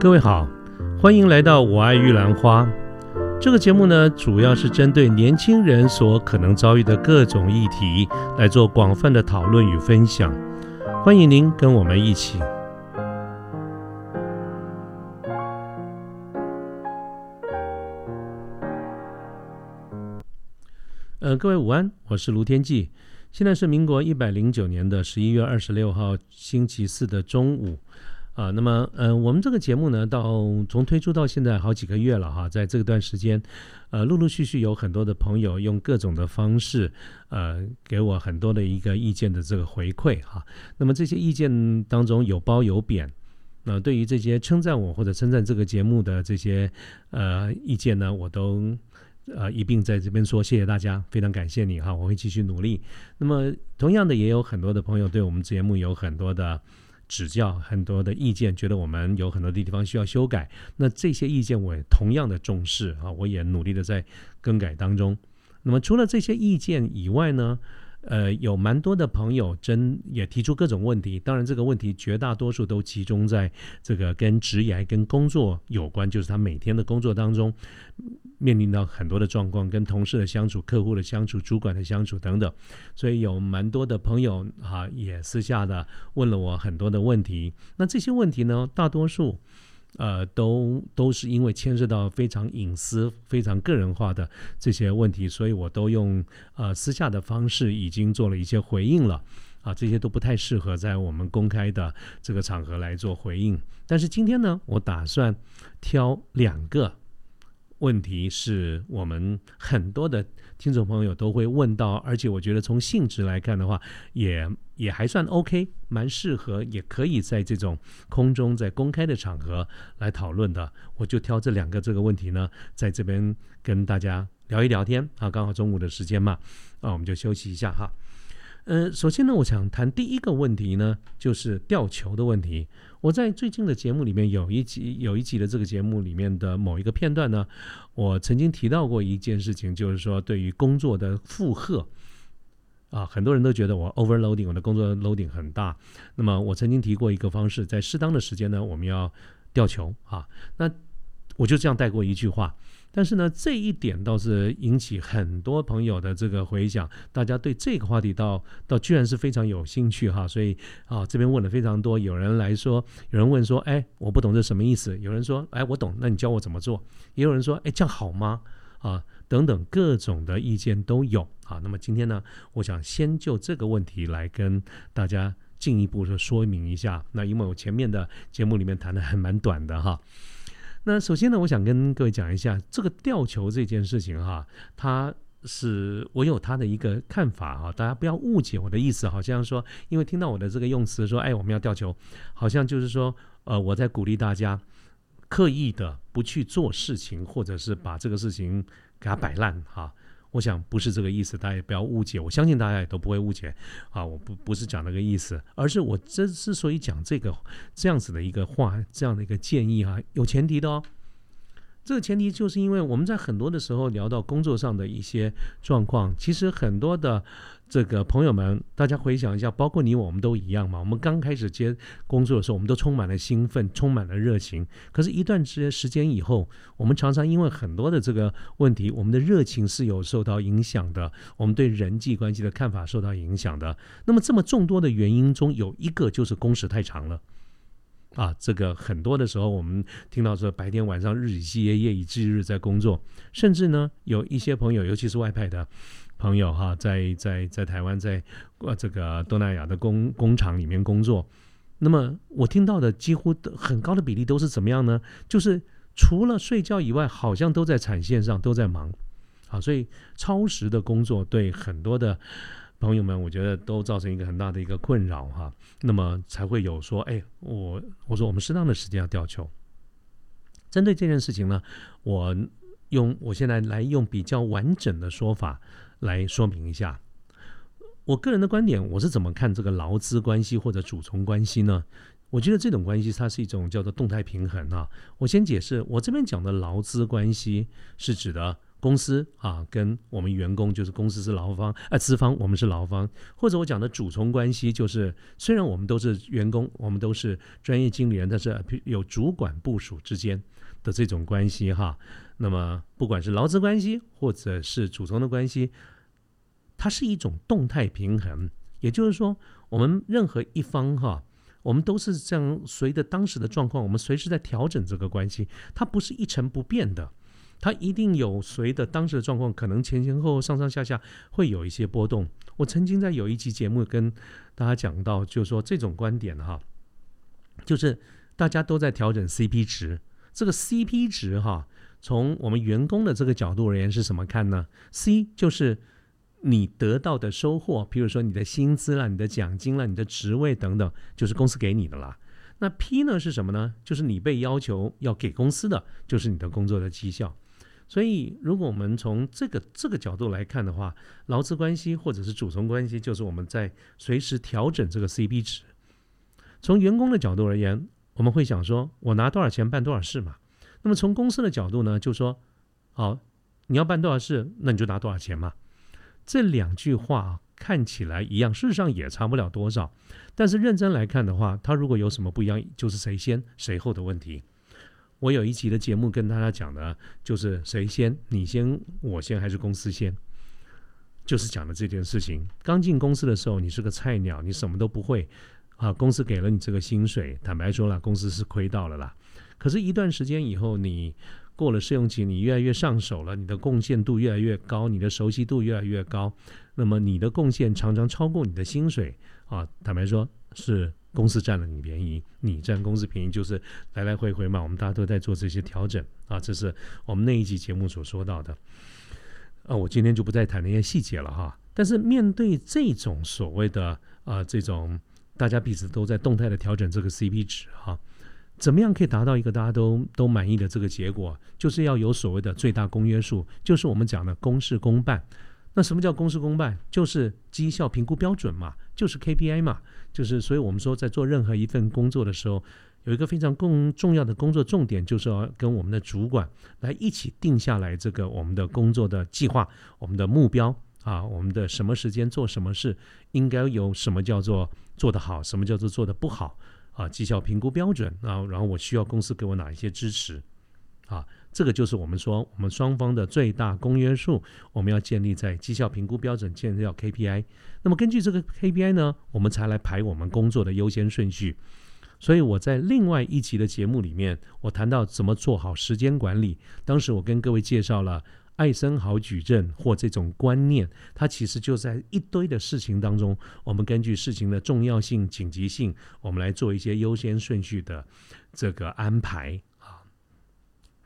各位好，欢迎来到《我爱玉兰花》这个节目呢，主要是针对年轻人所可能遭遇的各种议题来做广泛的讨论与分享。欢迎您跟我们一起。呃，各位午安，我是卢天记。现在是民国一百零九年的十一月二十六号星期四的中午。啊，那么，嗯，我们这个节目呢，到从推出到现在好几个月了哈，在这段时间，呃，陆陆续续有很多的朋友用各种的方式，呃，给我很多的一个意见的这个回馈哈。那么这些意见当中有褒有贬，那对于这些称赞我或者称赞这个节目的这些呃意见呢，我都呃一并在这边说谢谢大家，非常感谢你哈，我会继续努力。那么同样的，也有很多的朋友对我们节目有很多的。指教很多的意见，觉得我们有很多的地方需要修改。那这些意见我也同样的重视啊，我也努力的在更改当中。那么除了这些意见以外呢？呃，有蛮多的朋友真也提出各种问题，当然这个问题绝大多数都集中在这个跟职业、跟工作有关，就是他每天的工作当中面临到很多的状况，跟同事的相处、客户的相处、主管的相处等等，所以有蛮多的朋友哈也私下的问了我很多的问题，那这些问题呢，大多数。呃，都都是因为牵涉到非常隐私、非常个人化的这些问题，所以我都用呃私下的方式已经做了一些回应了。啊，这些都不太适合在我们公开的这个场合来做回应。但是今天呢，我打算挑两个。问题是我们很多的听众朋友都会问到，而且我觉得从性质来看的话，也也还算 OK，蛮适合，也可以在这种空中在公开的场合来讨论的。我就挑这两个这个问题呢，在这边跟大家聊一聊天啊，刚好中午的时间嘛，啊，我们就休息一下哈。呃，首先呢，我想谈第一个问题呢，就是吊球的问题。我在最近的节目里面有一集有一集的这个节目里面的某一个片段呢，我曾经提到过一件事情，就是说对于工作的负荷啊，很多人都觉得我 overloading，我的工作 loading 很大。那么我曾经提过一个方式，在适当的时间呢，我们要吊球啊。那我就这样带过一句话。但是呢，这一点倒是引起很多朋友的这个回响，大家对这个话题倒倒居然是非常有兴趣哈，所以啊这边问了非常多，有人来说，有人问说，哎，我不懂这什么意思？有人说，哎，我懂，那你教我怎么做？也有人说，哎，这样好吗？啊，等等各种的意见都有啊。那么今天呢，我想先就这个问题来跟大家进一步的说明一下。那因为我前面的节目里面谈的还蛮短的哈。那首先呢，我想跟各位讲一下这个吊球这件事情哈，它是我有他的一个看法哈，大家不要误解我的意思，好像说因为听到我的这个用词说，哎，我们要吊球，好像就是说，呃，我在鼓励大家刻意的不去做事情，或者是把这个事情给它摆烂哈。我想不是这个意思，大家也不要误解。我相信大家也都不会误解啊！我不不是讲那个意思，而是我这之所以讲这个这样子的一个话，这样的一个建议啊，有前提的哦。这个前提就是因为我们在很多的时候聊到工作上的一些状况，其实很多的。这个朋友们，大家回想一下，包括你我，们都一样嘛。我们刚开始接工作的时候，我们都充满了兴奋，充满了热情。可是，一段时时间以后，我们常常因为很多的这个问题，我们的热情是有受到影响的，我们对人际关系的看法受到影响的。那么，这么众多的原因中，有一个就是工时太长了。啊，这个很多的时候，我们听到说白天晚上日以继夜，夜以继日在工作，甚至呢，有一些朋友，尤其是外派的。朋友哈，在在在台湾，在呃这个东南亚的工工厂里面工作，那么我听到的几乎很高的比例都是怎么样呢？就是除了睡觉以外，好像都在产线上都在忙，啊，所以超时的工作对很多的朋友们，我觉得都造成一个很大的一个困扰哈。那么才会有说，哎，我我说我们适当的时间要吊球。针对这件事情呢，我用我现在来用比较完整的说法。来说明一下，我个人的观点，我是怎么看这个劳资关系或者主从关系呢？我觉得这种关系它是一种叫做动态平衡啊。我先解释，我这边讲的劳资关系是指的公司啊跟我们员工，就是公司是劳方，啊资方我们是劳方，或者我讲的主从关系，就是虽然我们都是员工，我们都是专业经理人，但是有主管部署之间的这种关系哈。那么不管是劳资关系或者是主从的关系，它是一种动态平衡，也就是说，我们任何一方哈。我们都是这样，随着当时的状况，我们随时在调整这个关系。它不是一成不变的，它一定有随着当时的状况，可能前前后后、上上下下会有一些波动。我曾经在有一期节目跟大家讲到，就是说这种观点哈，就是大家都在调整 CP 值。这个 CP 值哈，从我们员工的这个角度而言是什么看呢？C 就是。你得到的收获，譬如说你的薪资啦、你的奖金啦、你的职位等等，就是公司给你的啦。那 P 呢是什么呢？就是你被要求要给公司的，就是你的工作的绩效。所以，如果我们从这个这个角度来看的话，劳资关系或者是主从关系，就是我们在随时调整这个 CP 值。从员工的角度而言，我们会想说，我拿多少钱办多少事嘛。那么从公司的角度呢，就说，好，你要办多少事，那你就拿多少钱嘛。这两句话看起来一样，事实上也差不了多少。但是认真来看的话，它如果有什么不一样，就是谁先谁后的问题。我有一集的节目跟大家讲的，就是谁先，你先，我先，还是公司先，就是讲的这件事情。刚进公司的时候，你是个菜鸟，你什么都不会啊。公司给了你这个薪水，坦白说了，公司是亏到了啦。可是，一段时间以后，你过了试用期，你越来越上手了，你的贡献度越来越高，你的熟悉度越来越高，那么你的贡献常常超过你的薪水啊。坦白说，是公司占了你便宜，你占公司便宜，就是来来回回嘛。我们大家都在做这些调整啊，这是我们那一集节目所说到的。啊，我今天就不再谈那些细节了哈。但是面对这种所谓的啊，这种大家彼此都在动态的调整这个 CP 值哈。怎么样可以达到一个大家都都满意的这个结果？就是要有所谓的最大公约数，就是我们讲的公事公办。那什么叫公事公办？就是绩效评估标准嘛，就是 KPI 嘛，就是所以我们说在做任何一份工作的时候，有一个非常更重要的工作重点，就是要跟我们的主管来一起定下来这个我们的工作的计划、我们的目标啊，我们的什么时间做什么事，应该有什么叫做做得好，什么叫做做得不好。啊，绩效评估标准啊，然后我需要公司给我哪一些支持啊？这个就是我们说我们双方的最大公约数，我们要建立在绩效评估标准，建立到 KPI。那么根据这个 KPI 呢，我们才来排我们工作的优先顺序。所以我在另外一集的节目里面，我谈到怎么做好时间管理。当时我跟各位介绍了。艾森豪矩阵或这种观念，它其实就在一堆的事情当中，我们根据事情的重要性、紧急性，我们来做一些优先顺序的这个安排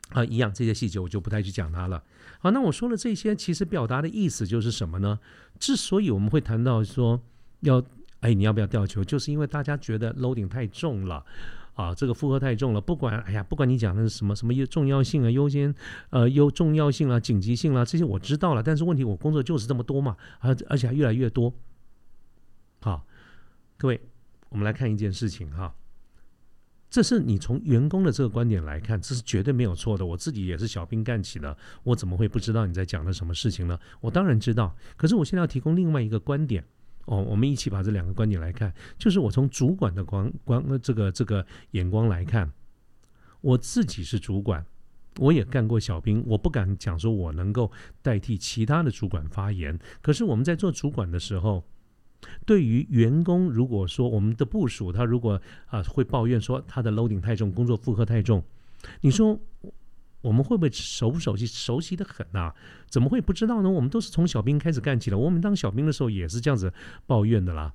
啊，一样这些细节我就不太去讲它了。好，那我说了这些，其实表达的意思就是什么呢？之所以我们会谈到说要，哎，你要不要吊球，就是因为大家觉得 loading 太重了。啊，这个负荷太重了，不管哎呀，不管你讲的是什么什么重要性啊、优先呃优重要性啊、紧急性啊，这些我知道了。但是问题，我工作就是这么多嘛，而而且还越来越多。好，各位，我们来看一件事情哈，这是你从员工的这个观点来看，这是绝对没有错的。我自己也是小兵干起的，我怎么会不知道你在讲的什么事情呢？我当然知道，可是我现在要提供另外一个观点。哦，我们一起把这两个观点来看，就是我从主管的光光这个这个眼光来看，我自己是主管，我也干过小兵，我不敢讲说我能够代替其他的主管发言。可是我们在做主管的时候，对于员工，如果说我们的部署他如果啊会抱怨说他的 loading 太重，工作负荷太重，你说？我们会不会熟不熟悉？熟悉的很呐，怎么会不知道呢？我们都是从小兵开始干起的。我们当小兵的时候也是这样子抱怨的啦。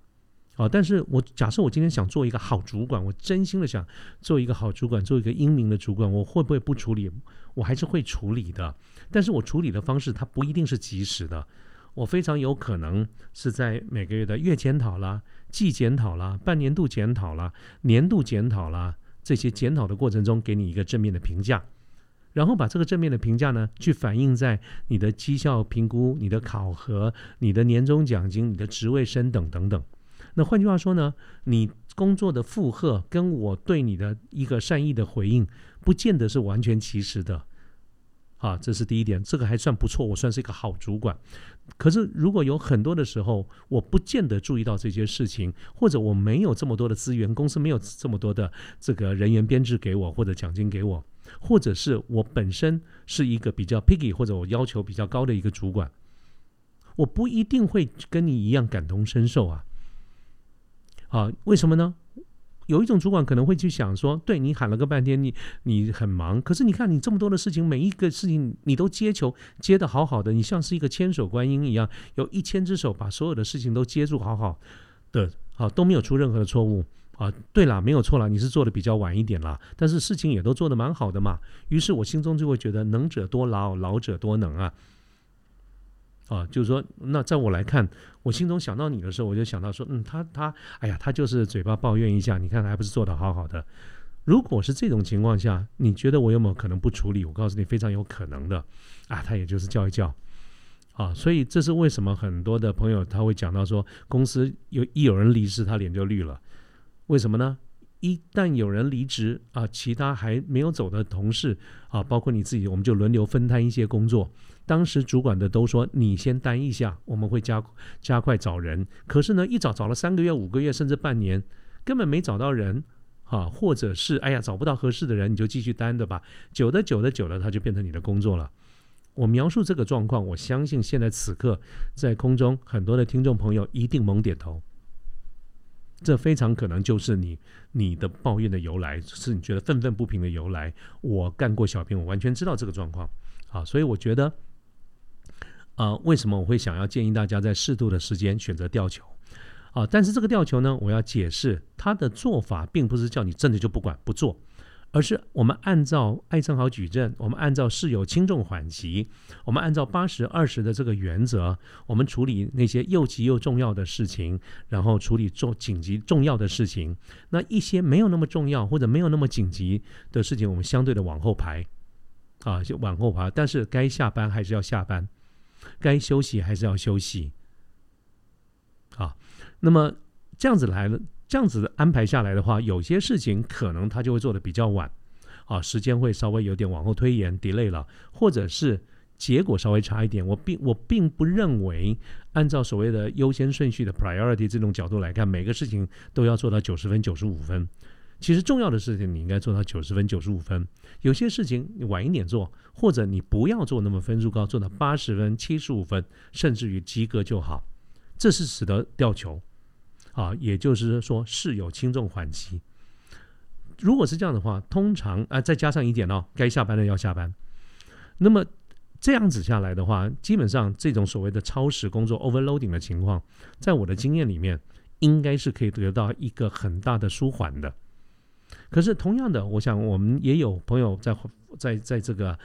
啊，但是我假设我今天想做一个好主管，我真心的想做一个好主管，做一个英明的主管，我会不会不处理？我还是会处理的。但是我处理的方式，它不一定是及时的。我非常有可能是在每个月的月检讨啦、季检讨啦、半年度检讨啦、年度检讨啦这些检讨的过程中，给你一个正面的评价。然后把这个正面的评价呢，去反映在你的绩效评估、你的考核、你的年终奖金、你的职位升等等等。那换句话说呢，你工作的负荷跟我对你的一个善意的回应，不见得是完全其实的啊，这是第一点，这个还算不错，我算是一个好主管。可是如果有很多的时候，我不见得注意到这些事情，或者我没有这么多的资源，公司没有这么多的这个人员编制给我，或者奖金给我，或者是我本身是一个比较 picky 或者我要求比较高的一个主管，我不一定会跟你一样感同身受啊。啊，为什么呢？有一种主管可能会去想说，对你喊了个半天，你你很忙，可是你看你这么多的事情，每一个事情你都接球接的好好的，你像是一个千手观音一样，有一千只手把所有的事情都接住好好的，好都没有出任何的错误啊。对了，没有错了，你是做的比较晚一点啦，但是事情也都做的蛮好的嘛。于是我心中就会觉得，能者多劳，劳者多能啊。啊，就是说，那在我来看，我心中想到你的时候，我就想到说，嗯，他他，哎呀，他就是嘴巴抱怨一下，你看他还不是做得好好的。如果是这种情况下，你觉得我有没有可能不处理？我告诉你，非常有可能的。啊，他也就是叫一叫，啊，所以这是为什么很多的朋友他会讲到说，公司有一有人离职，他脸就绿了。为什么呢？一旦有人离职啊，其他还没有走的同事啊，包括你自己，我们就轮流分摊一些工作。当时主管的都说你先担一下，我们会加加快找人。可是呢，一找找了三个月、五个月，甚至半年，根本没找到人，啊，或者是哎呀找不到合适的人，你就继续担着吧。久的久的久了，他就变成你的工作了。我描述这个状况，我相信现在此刻在空中很多的听众朋友一定猛点头。这非常可能就是你你的抱怨的由来，是你觉得愤愤不平的由来。我干过小兵，我完全知道这个状况。啊，所以我觉得。啊，为什么我会想要建议大家在适度的时间选择吊球？啊，但是这个吊球呢，我要解释它的做法，并不是叫你真的就不管不做，而是我们按照艾森豪矩阵，我们按照事有轻重缓急，我们按照八十二十的这个原则，我们处理那些又急又重要的事情，然后处理重紧急重要的事情。那一些没有那么重要或者没有那么紧急的事情，我们相对的往后排，啊，就往后排。但是该下班还是要下班。该休息还是要休息，啊，那么这样子来了，这样子安排下来的话，有些事情可能他就会做的比较晚，啊，时间会稍微有点往后推延，delay 了，或者是结果稍微差一点。我并我并不认为，按照所谓的优先顺序的 priority 这种角度来看，每个事情都要做到九十分、九十五分。其实重要的事情你应该做到九十分、九十五分，有些事情你晚一点做，或者你不要做那么分数高，做到八十分、七十五分，甚至于及格就好。这是使得吊球，啊，也就是说事有轻重缓急。如果是这样的话，通常啊再加上一点哦，该下班的要下班。那么这样子下来的话，基本上这种所谓的超时工作 （overloading） 的情况，在我的经验里面，应该是可以得到一个很大的舒缓的。可是同样的，我想我们也有朋友在在在这个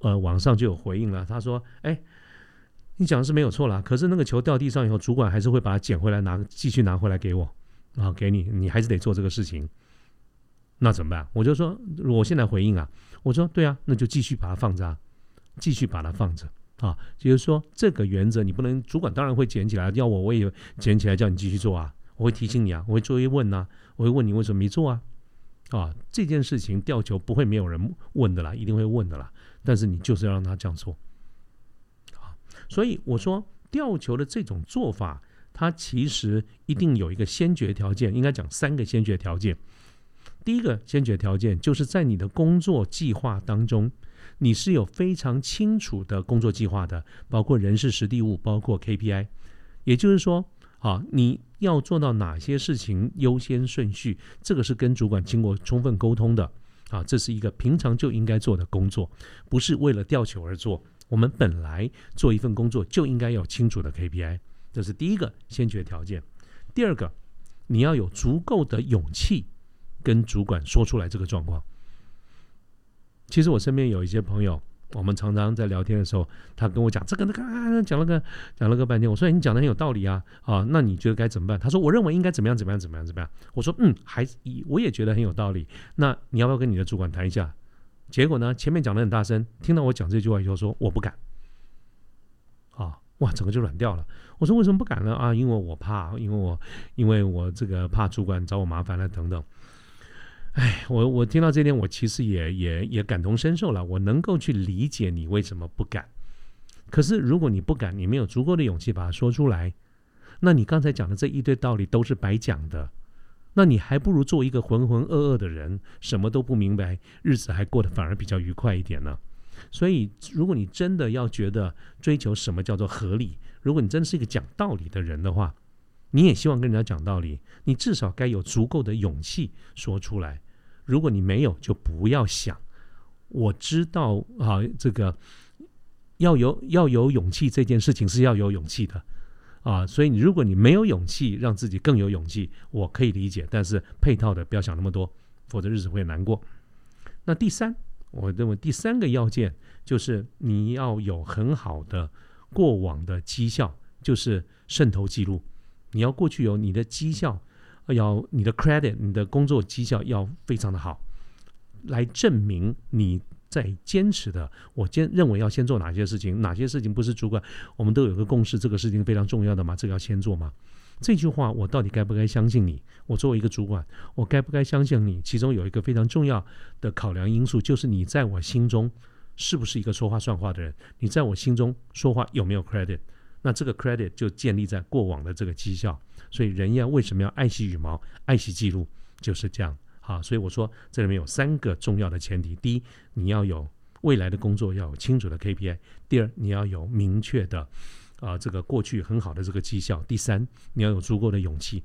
呃网上就有回应了。他说：“哎，你讲的是没有错啦，可是那个球掉地上以后，主管还是会把它捡回来拿，继续拿回来给我啊，给你，你还是得做这个事情。那怎么办？我就说，我现在回应啊，我说对啊，那就继续把它放着，啊继续把它放着啊。就是说，这个原则你不能，主管当然会捡起来，要我我也捡起来叫你继续做啊，我会提醒你啊，我会追问呐，我会问你为什么没做啊。”啊，这件事情吊球不会没有人问的啦，一定会问的啦。但是你就是要让他这样做，所以我说吊球的这种做法，它其实一定有一个先决条件，应该讲三个先决条件。第一个先决条件就是在你的工作计划当中，你是有非常清楚的工作计划的，包括人事、实地物，包括 KPI，也就是说。啊，你要做到哪些事情优先顺序？这个是跟主管经过充分沟通的啊，这是一个平常就应该做的工作，不是为了吊球而做。我们本来做一份工作就应该有清楚的 KPI，这是第一个先决条件。第二个，你要有足够的勇气跟主管说出来这个状况。其实我身边有一些朋友。我们常常在聊天的时候，他跟我讲这个那个啊，讲了个讲了个半天。我说你讲的很有道理啊，啊，那你觉得该怎么办？他说我认为应该怎么样怎么样怎么样怎么样。我说嗯，还我也觉得很有道理。那你要不要跟你的主管谈一下？结果呢，前面讲的很大声，听到我讲这句话以后说我不敢。啊，哇，整个就软掉了。我说为什么不敢呢？啊，因为我怕，因为我因为我这个怕主管找我麻烦了等等。哎，我我听到这点，我其实也也也感同身受了。我能够去理解你为什么不敢。可是如果你不敢，你没有足够的勇气把它说出来，那你刚才讲的这一堆道理都是白讲的。那你还不如做一个浑浑噩噩的人，什么都不明白，日子还过得反而比较愉快一点呢。所以，如果你真的要觉得追求什么叫做合理，如果你真的是一个讲道理的人的话，你也希望跟人家讲道理，你至少该有足够的勇气说出来。如果你没有，就不要想。我知道啊，这个要有要有勇气，这件事情是要有勇气的啊。所以，你如果你没有勇气，让自己更有勇气，我可以理解。但是配套的不要想那么多，否则日子会难过。那第三，我认为第三个要件就是你要有很好的过往的绩效，就是渗透记录。你要过去有你的绩效，要你的 credit，你的工作绩效要非常的好，来证明你在坚持的。我坚认为要先做哪些事情，哪些事情不是主管，我们都有个共识，这个事情非常重要的嘛，这个要先做嘛。这句话我到底该不该相信你？我作为一个主管，我该不该相信你？其中有一个非常重要的考量因素，就是你在我心中是不是一个说话算话的人？你在我心中说话有没有 credit？那这个 credit 就建立在过往的这个绩效，所以人要为什么要爱惜羽毛、爱惜记录，就是这样。好，所以我说这里面有三个重要的前提：第一，你要有未来的工作要有清楚的 KPI；第二，你要有明确的啊这个过去很好的这个绩效；第三，你要有足够的勇气，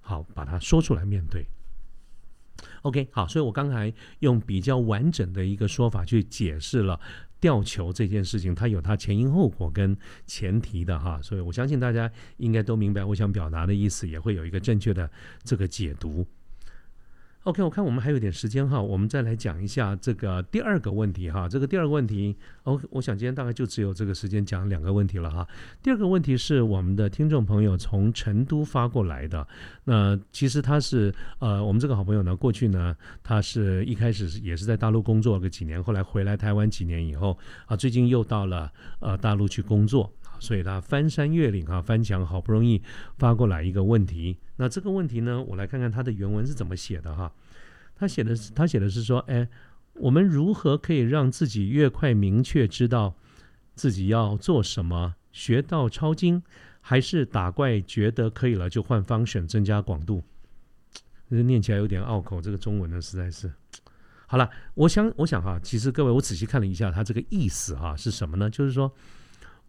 好把它说出来面对。OK，好，所以我刚才用比较完整的一个说法去解释了。吊球这件事情，它有它前因后果跟前提的哈，所以我相信大家应该都明白我想表达的意思，也会有一个正确的这个解读。OK，我看我们还有点时间哈，我们再来讲一下这个第二个问题哈。这个第二个问题，O，我想今天大概就只有这个时间讲两个问题了哈。第二个问题是我们的听众朋友从成都发过来的，那其实他是呃，我们这个好朋友呢，过去呢，他是一开始也是在大陆工作个几年，后来回来台湾几年以后啊，最近又到了呃大陆去工作。所以他翻山越岭啊，翻墙，好不容易发过来一个问题。那这个问题呢，我来看看他的原文是怎么写的哈。他写的是，他写的是说，哎，我们如何可以让自己越快明确知道自己要做什么？学到抄经，还是打怪觉得可以了就换方选增加广度？这念起来有点拗口，这个中文呢实在是。好了，我想，我想哈，其实各位，我仔细看了一下他这个意思哈，是什么呢？就是说。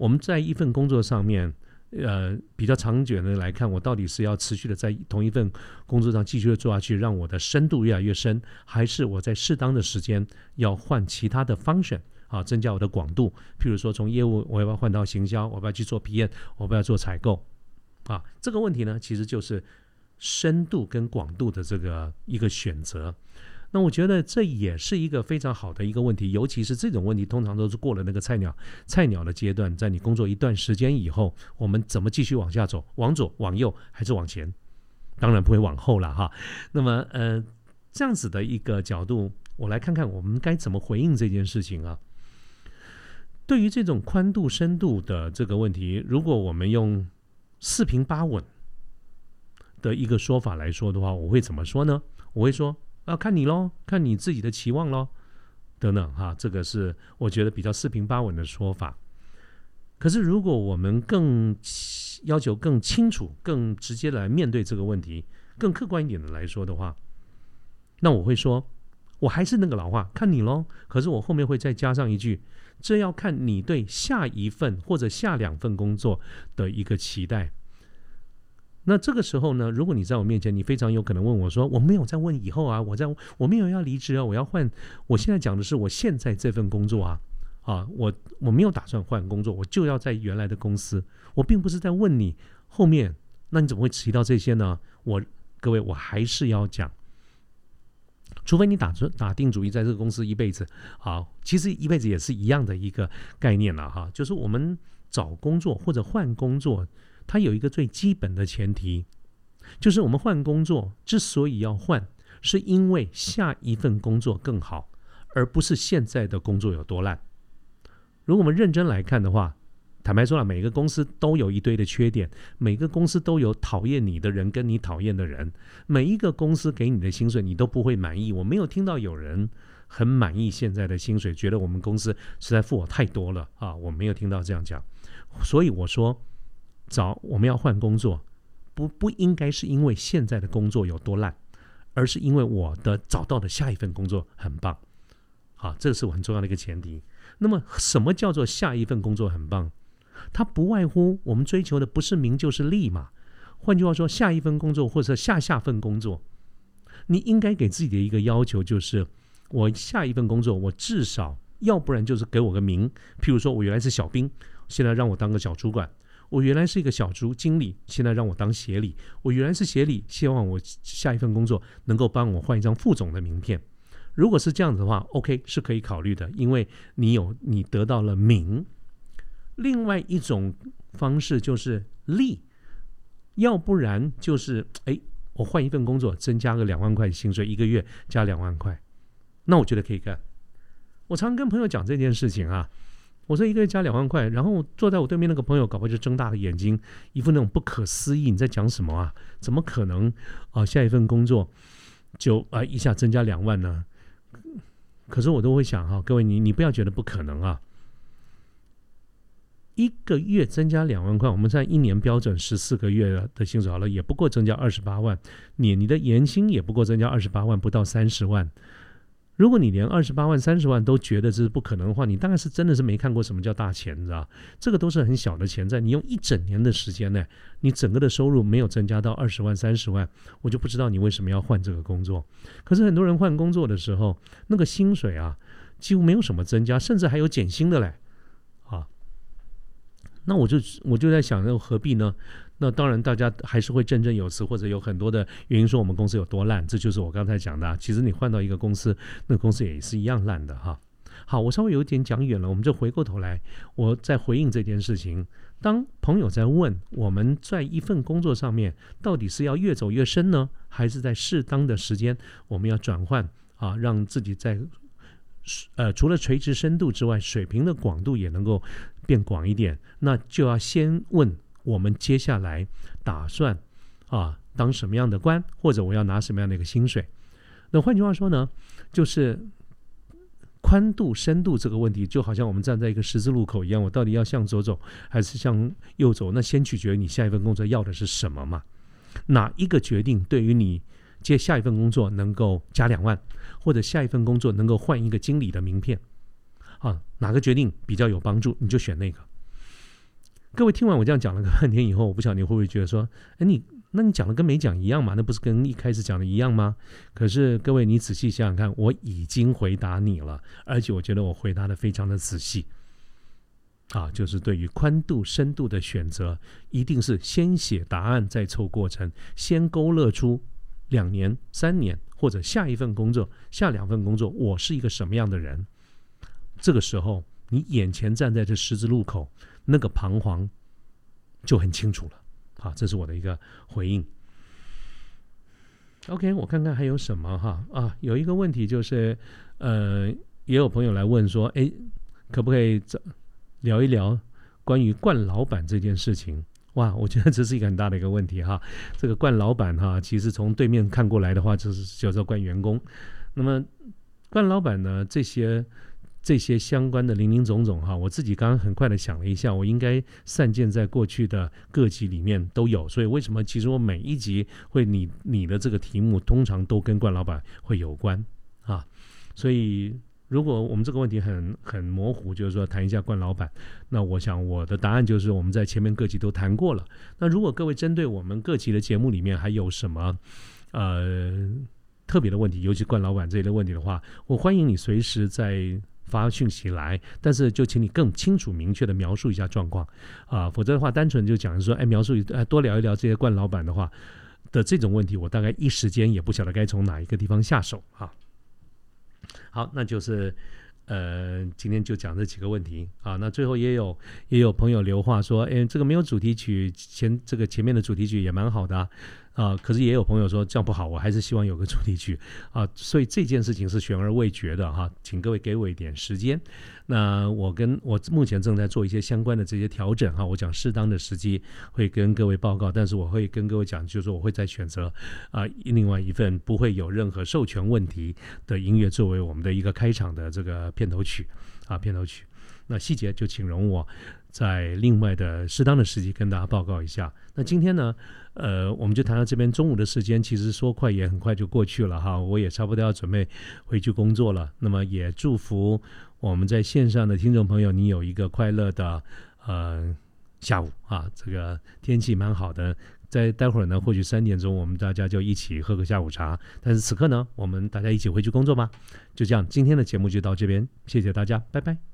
我们在一份工作上面，呃，比较长久的来看，我到底是要持续的在同一份工作上继续的做下去，让我的深度越来越深，还是我在适当的时间要换其他的 function 啊，增加我的广度？譬如说，从业务我要不要换到行销？我要不要去做 PM？我不要做采购？啊，这个问题呢，其实就是深度跟广度的这个一个选择。那我觉得这也是一个非常好的一个问题，尤其是这种问题，通常都是过了那个菜鸟菜鸟的阶段，在你工作一段时间以后，我们怎么继续往下走？往左、往右还是往前？当然不会往后了哈。那么，呃，这样子的一个角度，我来看看我们该怎么回应这件事情啊。对于这种宽度、深度的这个问题，如果我们用四平八稳的一个说法来说的话，我会怎么说呢？我会说。啊，看你喽，看你自己的期望喽，等等哈，这个是我觉得比较四平八稳的说法。可是，如果我们更要求更清楚、更直接来面对这个问题，更客观一点的来说的话，那我会说，我还是那个老话，看你喽。可是我后面会再加上一句，这要看你对下一份或者下两份工作的一个期待。那这个时候呢，如果你在我面前，你非常有可能问我说：“我没有在问以后啊，我在我没有要离职啊，我要换。我现在讲的是我现在这份工作啊，啊，我我没有打算换工作，我就要在原来的公司。我并不是在问你后面，那你怎么会提到这些呢？我各位，我还是要讲，除非你打出打定主意在这个公司一辈子啊，其实一辈子也是一样的一个概念了哈，就是我们找工作或者换工作。它有一个最基本的前提，就是我们换工作之所以要换，是因为下一份工作更好，而不是现在的工作有多烂。如果我们认真来看的话，坦白说了，每个公司都有一堆的缺点，每个公司都有讨厌你的人跟你讨厌的人，每一个公司给你的薪水你都不会满意。我没有听到有人很满意现在的薪水，觉得我们公司实在付我太多了啊，我没有听到这样讲。所以我说，找我们要换工作，不不应该是因为现在的工作有多烂，而是因为我的找到的下一份工作很棒。好，这是我很重要的一个前提。那么，什么叫做下一份工作很棒？它不外乎我们追求的不是名就是利嘛。换句话说，下一份工作或者下下份工作，你应该给自己的一个要求就是：我下一份工作，我至少要不然就是给我个名。譬如说我原来是小兵，现在让我当个小主管；我原来是一个小主经理，现在让我当协理；我原来是协理，希望我下一份工作能够帮我换一张副总的名片。如果是这样子的话，OK 是可以考虑的，因为你有你得到了名。另外一种方式就是利，要不然就是哎，我换一份工作，增加个两万块薪水，一个月加两万块，那我觉得可以干。我常跟朋友讲这件事情啊，我说一个月加两万块，然后坐在我对面那个朋友，搞不好就睁大了眼睛，一副那种不可思议，你在讲什么啊？怎么可能啊？下一份工作就啊一下增加两万呢？可是我都会想哈，各位你你不要觉得不可能啊。一个月增加两万块，我们在一年标准十四个月的薪水好了，也不过增加二十八万。你你的年薪也不过增加二十八万，不到三十万。如果你连二十八万、三十万都觉得这是不可能的话，你大概是真的是没看过什么叫大钱，你知道？这个都是很小的钱，在你用一整年的时间呢，你整个的收入没有增加到二十万、三十万，我就不知道你为什么要换这个工作。可是很多人换工作的时候，那个薪水啊，几乎没有什么增加，甚至还有减薪的嘞。啊那我就我就在想，那何必呢？那当然，大家还是会振振有词，或者有很多的原因说我们公司有多烂。这就是我刚才讲的。其实你换到一个公司，那公司也是一样烂的哈。好，我稍微有点讲远了，我们就回过头来，我在回应这件事情。当朋友在问我们在一份工作上面到底是要越走越深呢，还是在适当的时间我们要转换啊，让自己在呃除了垂直深度之外，水平的广度也能够。变广一点，那就要先问我们接下来打算啊当什么样的官，或者我要拿什么样的一个薪水。那换句话说呢，就是宽度、深度这个问题，就好像我们站在一个十字路口一样，我到底要向左走还是向右走？那先取决于你下一份工作要的是什么嘛？哪一个决定对于你接下一份工作能够加两万，或者下一份工作能够换一个经理的名片？啊，哪个决定比较有帮助，你就选那个。各位听完我这样讲了个半天以后，我不晓得你会不会觉得说，哎，你那你讲的跟没讲一样嘛？那不是跟一开始讲的一样吗？可是各位，你仔细想想看，我已经回答你了，而且我觉得我回答的非常的仔细。啊，就是对于宽度、深度的选择，一定是先写答案再凑过程，先勾勒出两年、三年或者下一份工作、下两份工作，我是一个什么样的人。这个时候，你眼前站在这十字路口，那个彷徨就很清楚了。好，这是我的一个回应。OK，我看看还有什么哈啊，有一个问题就是，呃，也有朋友来问说，哎，可不可以聊一聊关于冠老板这件事情？哇，我觉得这是一个很大的一个问题哈。这个冠老板哈，其实从对面看过来的话，就是叫做冠员工。那么冠老板呢，这些。这些相关的零零总总哈，我自己刚刚很快的想了一下，我应该散见在过去的各集里面都有，所以为什么其实我每一集会你你的这个题目通常都跟冠老板会有关啊？所以如果我们这个问题很很模糊，就是说谈一下冠老板，那我想我的答案就是我们在前面各集都谈过了。那如果各位针对我们各集的节目里面还有什么呃特别的问题，尤其冠老板这一类问题的话，我欢迎你随时在。发讯息来，但是就请你更清楚、明确的描述一下状况啊，否则的话，单纯就讲说，哎，描述哎，多聊一聊这些冠老板的话的这种问题，我大概一时间也不晓得该从哪一个地方下手啊。好，那就是呃，今天就讲这几个问题啊。那最后也有也有朋友留话说，哎，这个没有主题曲，前这个前面的主题曲也蛮好的。啊，啊可是也有朋友说这样不好，我还是希望有个主题曲啊，所以这件事情是悬而未决的哈，请各位给我一点时间。那我跟我目前正在做一些相关的这些调整哈，我讲适当的时机会跟各位报告，但是我会跟各位讲，就是我会再选择啊另外一份不会有任何授权问题的音乐作为我们的一个开场的这个片头曲啊片头曲。那细节就请容我在另外的适当的时机跟大家报告一下。那今天呢，呃，我们就谈到这边。中午的时间其实说快也很快就过去了哈，我也差不多要准备回去工作了。那么也祝福我们在线上的听众朋友，你有一个快乐的呃下午啊。这个天气蛮好的，在待会儿呢，或许三点钟我们大家就一起喝个下午茶。但是此刻呢，我们大家一起回去工作吧。就这样，今天的节目就到这边，谢谢大家，拜拜。